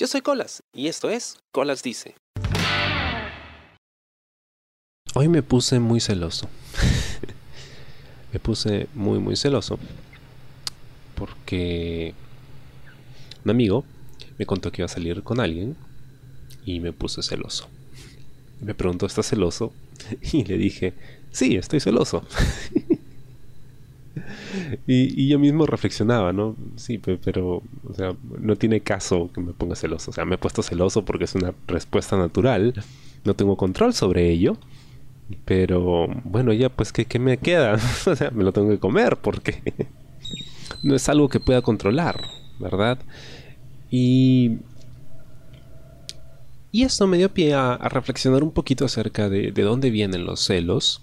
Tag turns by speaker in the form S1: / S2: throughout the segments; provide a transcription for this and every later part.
S1: Yo soy Colas y esto es Colas Dice. Hoy me puse muy celoso. me puse muy muy celoso porque un amigo me contó que iba a salir con alguien y me puse celoso. Me preguntó, ¿estás celoso? Y le dije, sí, estoy celoso. y, yo mismo reflexionaba, ¿no? Sí, pero, o sea, no tiene caso que me ponga celoso. O sea, me he puesto celoso porque es una respuesta natural. No tengo control sobre ello. Pero bueno, ya pues, ¿qué, qué me queda? o sea, me lo tengo que comer porque no es algo que pueda controlar, ¿verdad? Y, y esto me dio pie a, reflexionar un poquito acerca de, de dónde vienen los celos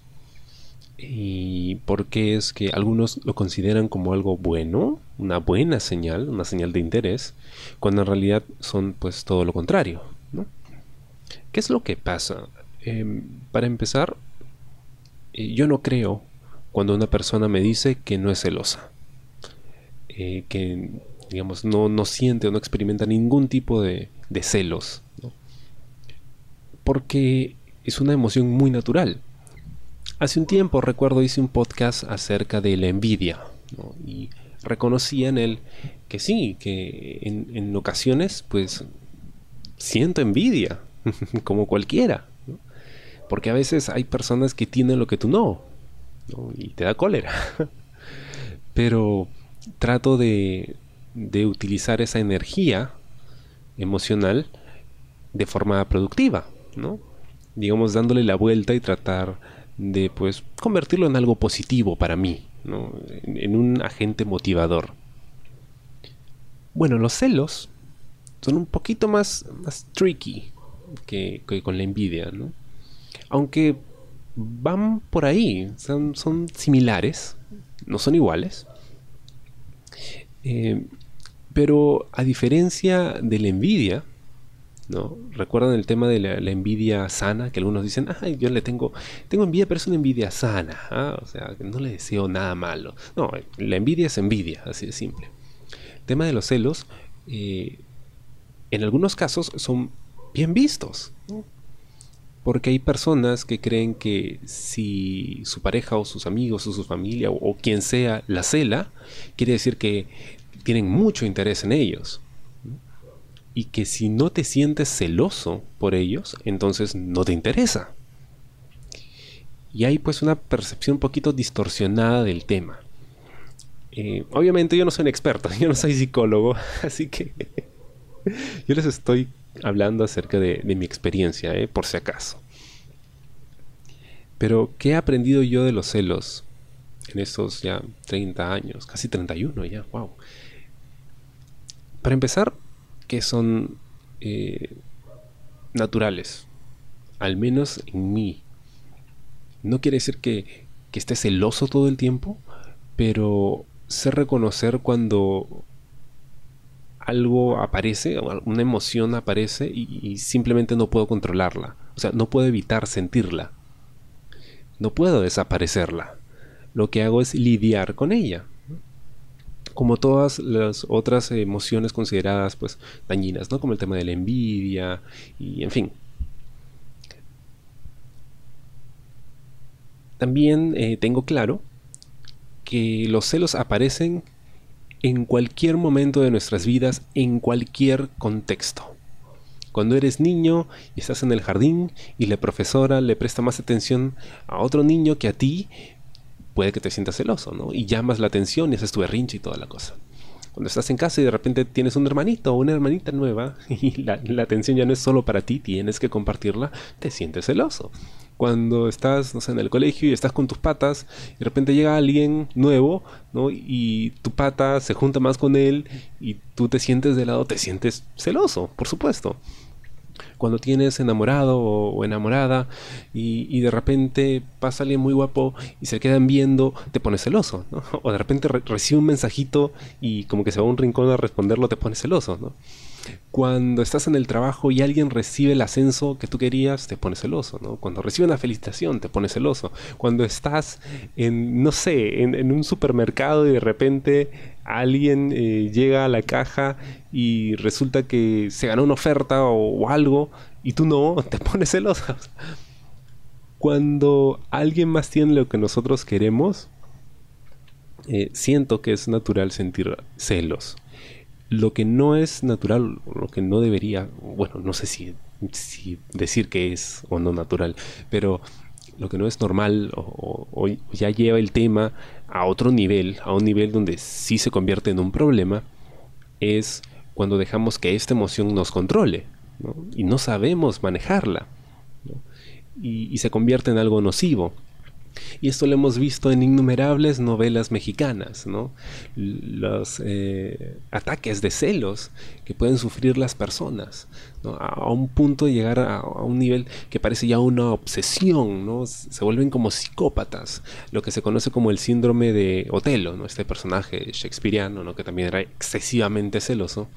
S1: y por qué es que algunos lo consideran como algo bueno, una buena señal, una señal de interés, cuando en realidad son pues todo lo contrario. ¿no? ¿Qué es lo que pasa? Em, para empezar, eh, yo no creo cuando una persona me dice que no es celosa, eh, que digamos no, no, siente o no experimenta ningún tipo de, de celos, porque es una emoción muy natural Hace un tiempo recuerdo hice un podcast acerca de la envidia y reconocía en él que sí, que en, ocasiones pues siento envidia, como cualquiera, porque a veces hay personas que tienen lo que tú no, y te da cólera, pero trato de, de utilizar esa energía emocional de forma productiva, ¿no? digamos dándole la vuelta y tratar de pues convertirlo en algo positivo para mí, en, un agente motivador. Bueno, los celos son un poquito más, más tricky que, con la envidia, ¿no? Aunque van por ahí, son, son similares, no son iguales. Eh, pero a diferencia de la envidia, ¿no? ¿Recuerdan el tema de la, envidia sana? Que algunos dicen, ay, yo le tengo, tengo envidia, pero es una envidia sana, ¿ah? o sea, no le deseo nada malo. No, la envidia es envidia, así de simple. El tema de los celos, eh, en algunos casos son bien vistos, porque hay personas que creen que si su pareja o sus amigos o su familia o quien sea la cela, quiere decir que tienen mucho interés en ellos y que si no te sientes celoso por ellos, entonces no te interesa. Y hay pues una percepción un poquito distorsionada del tema. Eh, obviamente yo no soy un experto, yo no soy psicólogo, así que yo les estoy hablando acerca de, mi experiencia, eh, por si acaso. Pero, ¿qué he aprendido yo de los celos en estos ya 30 años? Casi 31 ya, wow. Para empezar, que son eh, naturales, al menos en mí. No quiere decir que, que esté celoso todo el tiempo, pero sé reconocer cuando algo aparece, una emoción aparece y, simplemente no puedo controlarla. O sea, no puedo evitar sentirla. No puedo desaparecerla. Lo que hago es lidiar con ella como todas las otras emociones consideradas pues dañinas, ¿no? Como el tema de la envidia y en fin. También eh, tengo claro que los celos aparecen en cualquier momento de nuestras vidas, en cualquier contexto. Cuando eres niño y estás en el jardín y la profesora le presta más atención a otro niño que a ti, puede que te sientas celoso, ¿no? Y llamas la atención y haces tu berrinche y toda la cosa. Cuando estás en casa y de repente tienes un hermanito o una hermanita nueva y la, atención ya no es solo para ti, tienes que compartirla, te sientes celoso. Cuando estás, no sé, en el colegio y estás con tus patas y de repente llega alguien nuevo, ¿no? Y tu pata se junta más con él y tú te sientes de lado, te sientes celoso, por supuesto cuando tienes enamorado o, enamorada y, de repente pasa alguien muy guapo y se quedan viendo, te pones celoso, ¿no? O de repente recibe un mensajito y como que se va a un rincón a responderlo, te pones celoso, ¿no? Cuando estás en el trabajo y alguien recibe el ascenso que tú querías, te pones celoso. Cuando recibe una felicitación, te pones celoso. Cuando estás en, no sé, en, un supermercado y de repente alguien eh, llega a la caja y resulta que se ganó una oferta o, algo y tú no, te pones celoso. Cuando alguien más tiene lo que nosotros queremos, eh, siento que es natural sentir celos. Lo que no es natural, lo que no debería, bueno, no sé si, decir que es o no natural, pero lo que no es normal o, ya lleva el tema a otro nivel, a un nivel donde sí se convierte en un problema, es cuando dejamos que esta emoción nos controle y no sabemos manejarla y se convierte en algo nocivo. Y esto lo hemos visto en innumerables novelas mexicanas, ¿no? Los eh, ataques de celos que pueden sufrir las personas, a, un punto de llegar a, un nivel que parece ya una obsesión, ¿no? Se vuelven como psicópatas, lo que se conoce como el síndrome de Otelo, ¿no? Este personaje shakespeariano, ¿no? Que también era excesivamente celoso.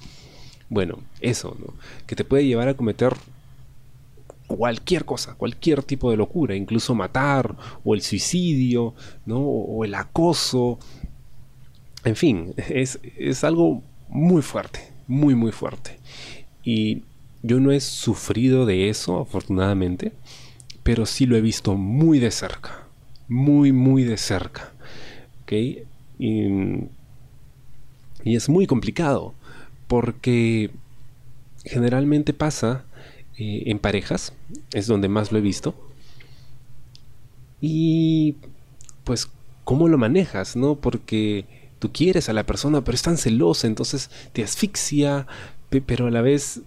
S1: Bueno, eso, ¿no? Que te puede llevar a cometer cualquier cosa, cualquier tipo de locura, incluso matar o el suicidio, ¿no? o el acoso. En fin, es, es algo muy fuerte, muy, muy fuerte. Y yo no he sufrido de eso, afortunadamente, pero sí lo he visto muy de cerca, muy, muy de cerca. ¿okay? Y, y es muy complicado, porque generalmente pasa eh, en parejas, es donde más lo he visto. Y pues, ¿cómo lo manejas? ¿No? Porque tú quieres a la persona, pero es tan celosa, entonces te asfixia, pero a la vez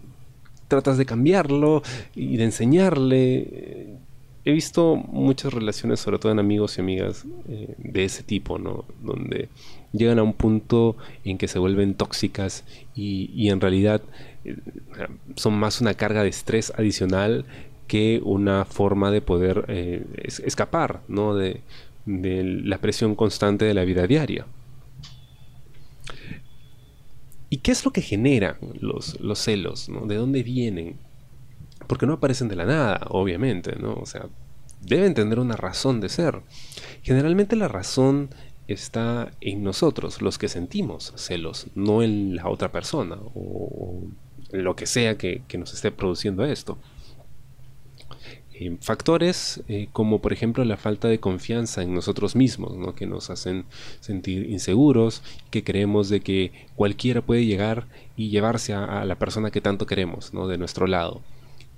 S1: tratas de cambiarlo y de enseñarle. He visto muchas relaciones, sobre todo en amigos y amigas, eh, de ese tipo, ¿no? Donde llegan a un punto en que se vuelven tóxicas y, y en realidad son más una carga de estrés adicional que una forma de poder eh, escapar ¿no? de, la presión constante de la vida diaria. ¿Y qué es lo que genera los, los celos? ¿De dónde vienen? Porque no aparecen de la nada, obviamente, ¿no? O sea, deben tener una razón de ser. Generalmente la razón está en nosotros, los que sentimos celos, no en la otra persona o, lo que sea que, nos esté produciendo esto. Eh, factores eh, como por ejemplo la falta de confianza en nosotros mismos, que nos hacen sentir inseguros, que creemos de que cualquiera puede llegar y llevarse a, la persona que tanto queremos ¿no? de nuestro lado.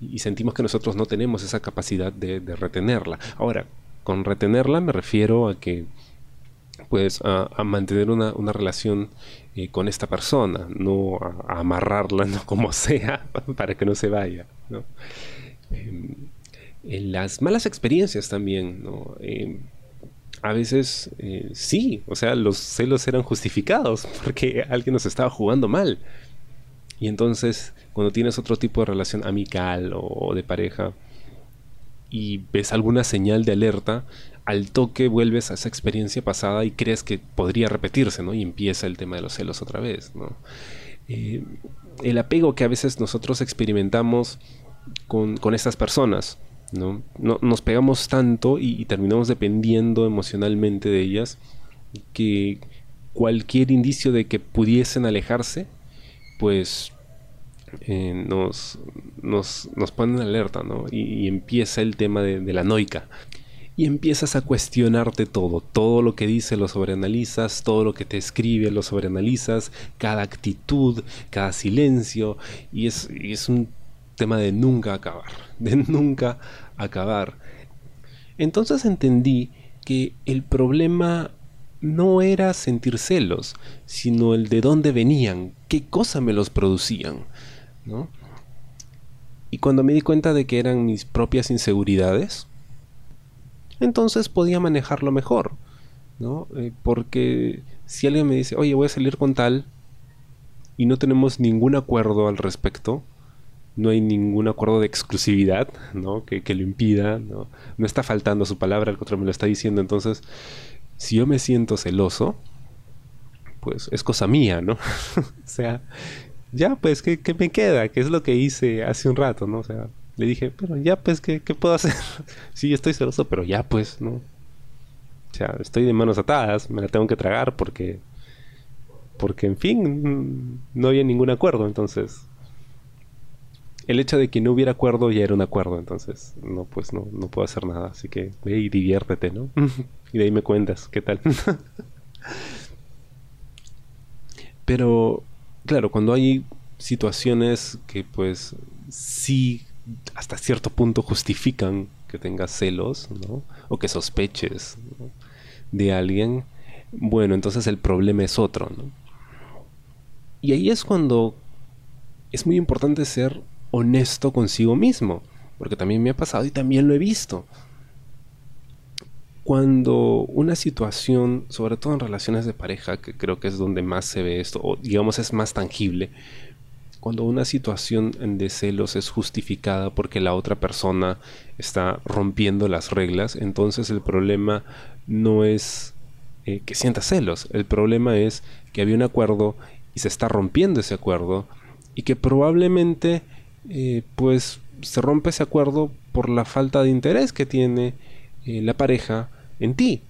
S1: Y, sentimos que nosotros no tenemos esa capacidad de, retenerla. Ahora, con retenerla me refiero a que pues a, mantener una, una relación eh, con esta persona, no a, amarrarla ¿no? como sea para que no se vaya. Em, en las malas experiencias también, em, a veces eh, sí, o sea, los celos eran justificados porque alguien nos estaba jugando mal. Y entonces, cuando tienes otro tipo de relación amical o de pareja y ves alguna señal de alerta, al toque vuelves a esa experiencia pasada y crees que podría repetirse, ¿no? Y empieza el tema de los celos otra vez, ¿no? Eh, el apego que a veces nosotros experimentamos con, estas personas, ¿no? Nos pegamos tanto y, terminamos dependiendo emocionalmente de ellas que cualquier indicio de que pudiesen alejarse, pues eh, nos, nos, nos ponen alerta, ¿no? Y, empieza el tema de la noica y empiezas a cuestionarte todo. Todo lo que dice lo sobreanalizas, todo lo que te escribe lo sobreanalizas, cada actitud, cada silencio, y es, es un tema de nunca acabar, de nunca acabar. Entonces entendí que el problema no era sentir celos, sino el de dónde venían, qué cosa me los producían, Y cuando me di cuenta de que eran mis propias inseguridades, entonces podía manejarlo mejor, ¿no? Eh, porque si alguien me dice, oye, voy a salir con tal, y no tenemos ningún acuerdo al respecto, no hay ningún acuerdo de exclusividad, ¿no? Que, lo impida, ¿no? No está faltando su palabra, el otro me lo está diciendo, entonces, si yo me siento celoso, pues es cosa mía, ¿no? o sea, ya, pues, ¿qué, ¿qué, me queda? ¿Qué es lo que hice hace un rato, no? O sea, le dije, pero ya, pues, ¿qué, qué puedo hacer? sí, estoy celoso, pero ya, pues, ¿no? O sea, estoy de manos atadas, me la tengo que tragar porque... Porque, en fin, no había ningún acuerdo, entonces... El hecho de que no hubiera acuerdo ya era un acuerdo, entonces no, pues no, no puedo hacer nada. Así que ve y diviértete, ¿no? y de ahí me cuentas qué tal. Pero, claro, cuando hay situaciones que pues sí hasta cierto punto justifican que tengas celos. O que sospeches de alguien, bueno, entonces el problema es otro. Y ahí es cuando es muy importante ser honesto consigo mismo, porque también me ha pasado y también lo he visto. Cuando una situación, sobre todo en relaciones de pareja, que creo que es donde más se ve esto, o digamos es más tangible, cuando una situación de celos es justificada porque la otra persona está rompiendo las reglas, entonces el problema no es eh, que sienta celos, el problema es que había un acuerdo y se está rompiendo ese acuerdo y que probablemente eh, pues se rompe ese acuerdo por la falta de interés que tiene eh, la pareja en ti.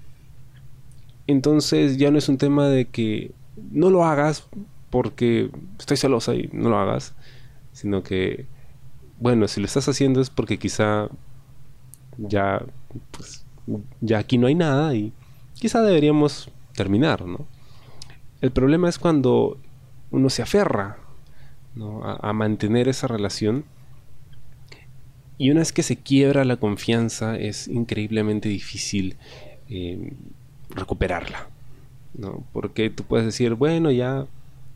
S1: Entonces ya no es un tema de que no lo hagas porque estoy celosa y no lo hagas, sino que, bueno, si lo estás haciendo es porque quizá ya, pues, ya aquí no hay nada y quizá deberíamos terminar, ¿no? El problema es cuando uno se aferra a, mantener esa relación. Y una vez que se quiebra la confianza es increíblemente difícil eh, recuperarla. ¿no? Porque tú puedes decir, bueno, ya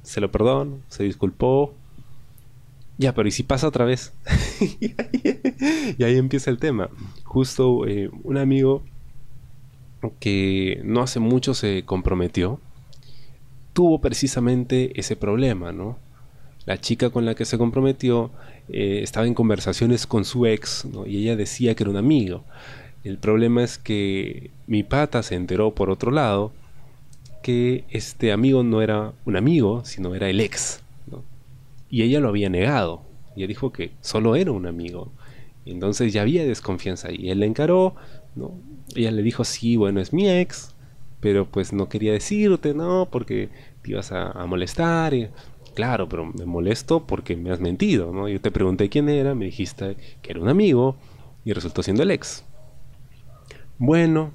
S1: se lo perdono, se disculpó. Ya, pero ¿y si pasa otra vez? y ahí empieza el tema. Justo eh, un amigo que no hace mucho se comprometió, tuvo precisamente ese problema, ¿no? la chica con la que se comprometió eh, estaba en conversaciones con su ex y ella decía que era un amigo. El problema es que mi pata se enteró por otro lado que este amigo no era un amigo, sino era el ex. Y ella lo había negado. Ella dijo que solo era un amigo. entonces ya había desconfianza y él la encaró. ¿no? Ella le dijo, sí, bueno, es mi ex, pero pues no quería decirte, ¿no? Porque te ibas a, molestar. Claro, pero me molesto porque me has mentido, ¿no? Yo te pregunté quién era, me dijiste que era un amigo y resultó siendo el ex. Bueno,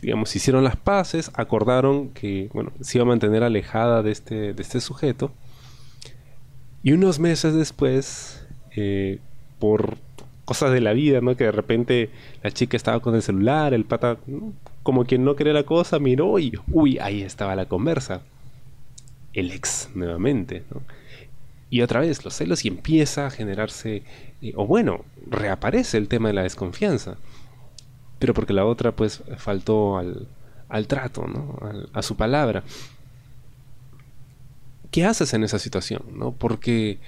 S1: digamos, hicieron las paces, acordaron que, bueno, se iba a mantener alejada de este, de este sujeto. Y unos meses después, eh, por cosas de la vida, ¿no? Que de repente la chica estaba con el celular, el pata, como quien no quería la cosa, miró y, uy, ahí estaba la conversa el ex nuevamente. Y otra vez los celos y empieza a generarse, eh, o bueno, reaparece el tema de la desconfianza. Pero porque la otra pues faltó al, al trato, ¿no? a su palabra. ¿Qué haces en esa situación? ¿no? Porque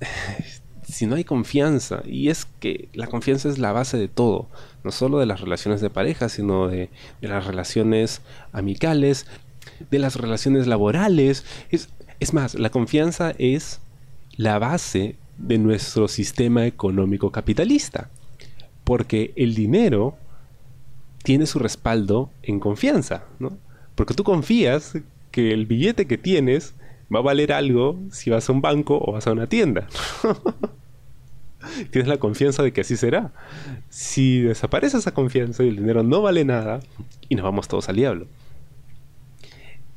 S1: si no hay confianza, y es que la confianza es la base de todo, no solo de las relaciones de pareja, sino de, de las relaciones amicales, de las relaciones laborales. Es, es más, la confianza es la base de nuestro sistema económico capitalista. Porque el dinero tiene su respaldo en confianza, ¿no? Porque tú confías que el billete que tienes va a valer algo si vas a un banco o vas a una tienda. Tienes la confianza de que así será. Si desaparece esa confianza y el dinero no vale nada, y nos vamos todos al diablo.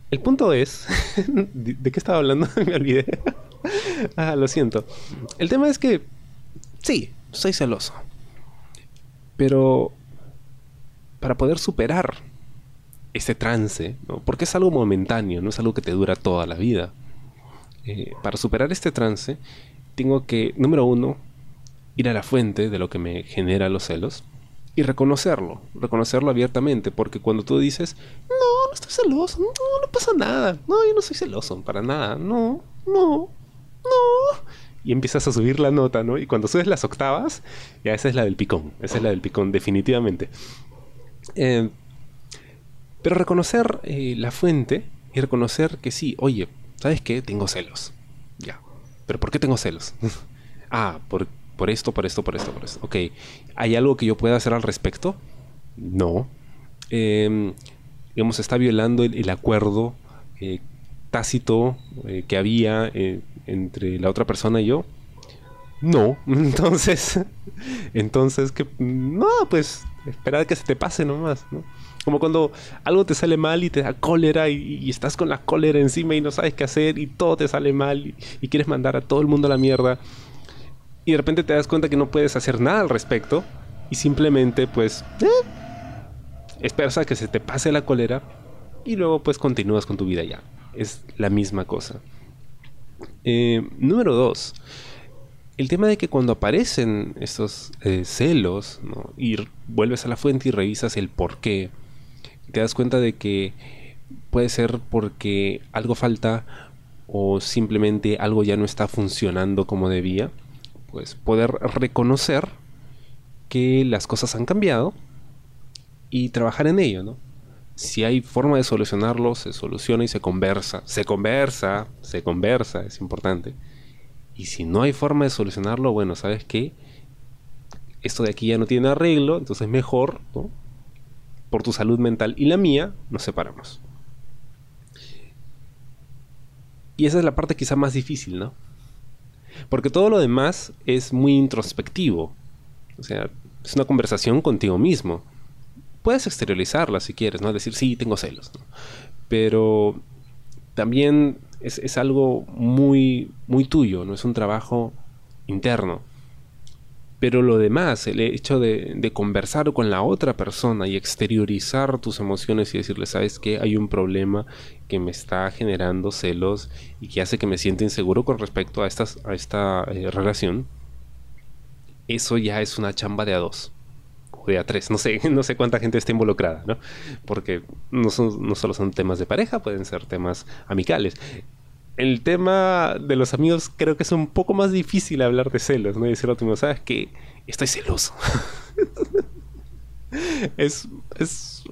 S1: El punto es. ¿De qué estaba hablando? Me olvidé. ah, lo siento. El tema es que. Sí, soy celoso. Pero. Para poder superar ese trance, porque es algo momentáneo, no es algo que te dura toda la vida. Eh, para superar este trance, tengo que, número uno, ir a la fuente de lo que me genera los celos y reconocerlo, reconocerlo abiertamente, porque cuando tú dices, no, no estoy celoso, no, no pasa nada, no, yo no soy celoso, para nada, no, no, no, y empiezas a subir la nota, ¿no? Y cuando subes las octavas, ya esa es la del picón, esa es la del picón, definitivamente. Eh, pero reconocer eh, la fuente y reconocer que sí, oye, ¿sabes qué? Tengo celos. Ya, ¿pero por qué tengo celos? ah, por, por esto, por esto, por esto, por esto. Ok, ¿hay algo que yo pueda hacer al respecto? No. Eh, digamos, está violando el, acuerdo tácito eh, que había eh, entre la otra persona y yo. No, entonces, entonces que no, pues esperar que se te pase nomás, ¿no? Como cuando algo te sale mal y te da cólera y, estás con la cólera encima y no sabes qué hacer y todo te sale mal y, quieres mandar a todo el mundo a la mierda y de repente te das cuenta que no puedes hacer nada al respecto y simplemente pues eh, esperas a que se te pase la cólera y luego pues continúas con tu vida ya. Es la misma cosa. Eh, número dos el tema de que cuando aparecen estos eh, celos y vuelves a la fuente y revisas el por qué, te das cuenta de que puede ser porque algo falta o simplemente algo ya no está funcionando como debía, pues poder reconocer que las cosas han cambiado y trabajar en ello, ¿no? Si hay forma de solucionarlo, se soluciona y se conversa. Se conversa, se conversa, es importante. Y si no hay forma de solucionarlo, bueno, ¿sabes qué? Esto de aquí ya no tiene arreglo, entonces mejor. Por tu salud mental y la mía, nos separamos. Y esa es la parte quizá más difícil, ¿no? Porque todo lo demás es muy introspectivo. O sea, es una conversación contigo mismo. Puedes exteriorizarla si quieres, ¿no? Decir, sí, tengo celos. Pero también es, algo muy, muy tuyo, no es un trabajo interno. Pero lo demás, el hecho de, conversar con la otra persona y exteriorizar tus emociones y decirle, sabes que hay un problema que me está generando celos y que hace que me sienta inseguro con respecto a, estas, a esta eh, relación, eso ya es una chamba de a dos de a tres. No sé, no sé cuánta gente está involucrada, ¿no? Porque no, son, no solo son temas de pareja, pueden ser temas amicales el tema de los amigos creo que es un poco más difícil hablar de celos, ¿no? Y decir lo ¿sabes que Estoy celoso. es,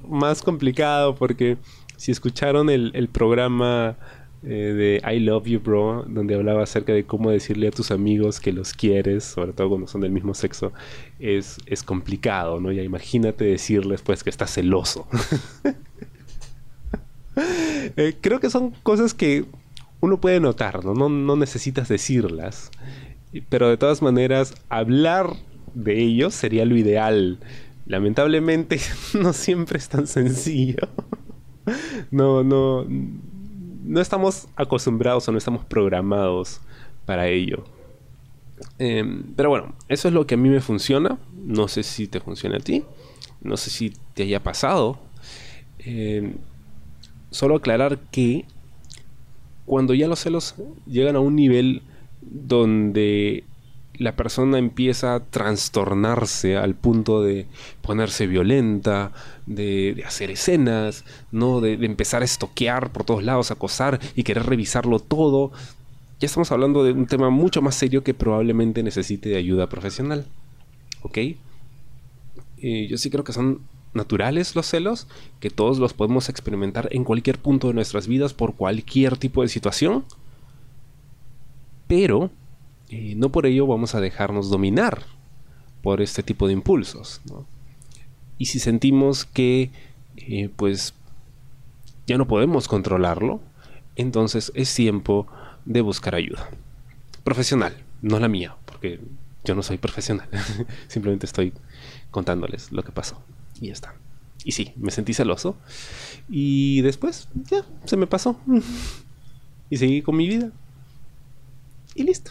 S1: más complicado porque si escucharon el, programa eh, de I Love You Bro, donde hablaba acerca de cómo decirle a tus amigos que los quieres, sobre todo cuando son del mismo sexo, es, es complicado, ¿no? Ya imagínate decirles pues que estás celoso. Eh, creo que son cosas que uno puede notar, ¿no? ¿no? necesitas decirlas. Pero de todas maneras, hablar de ellos sería lo ideal. Lamentablemente, no siempre es tan sencillo. No, no. No estamos acostumbrados o no estamos programados para ello. Em, pero bueno, eso es lo que a mí me funciona. No sé si te funciona a ti. No sé si te haya pasado. Em, solo aclarar que cuando ya los celos llegan a un nivel donde la persona empieza a trastornarse al punto de ponerse violenta, de, hacer escenas, ¿no? De, empezar a estoquear por todos lados, acosar y querer revisarlo todo. Ya estamos hablando de un tema mucho más serio que probablemente necesite de ayuda profesional. ¿Ok? Eh, yo sí creo que son naturales los celos, que todos los podemos experimentar en cualquier punto de nuestras vidas por cualquier tipo de situación, pero eh, no por ello vamos a dejarnos dominar por este tipo de impulsos. Y si sentimos que eh, pues ya no podemos controlarlo, entonces es tiempo de buscar ayuda. Profesional, no la mía, porque yo no soy profesional, simplemente estoy contándoles lo que pasó. Y ya está. Y sí, me sentí celoso. Y después, ya, se me pasó. Y seguí con mi vida. Y listo.